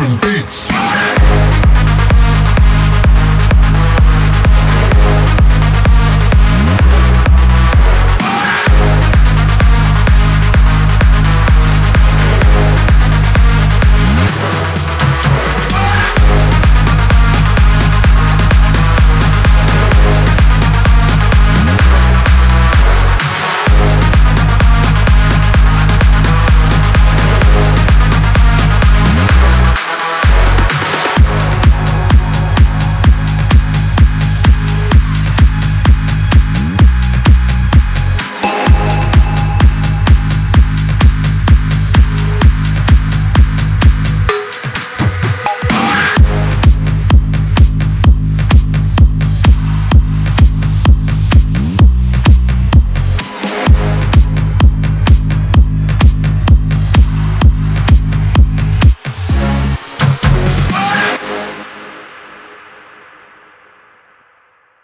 Mm-hmm.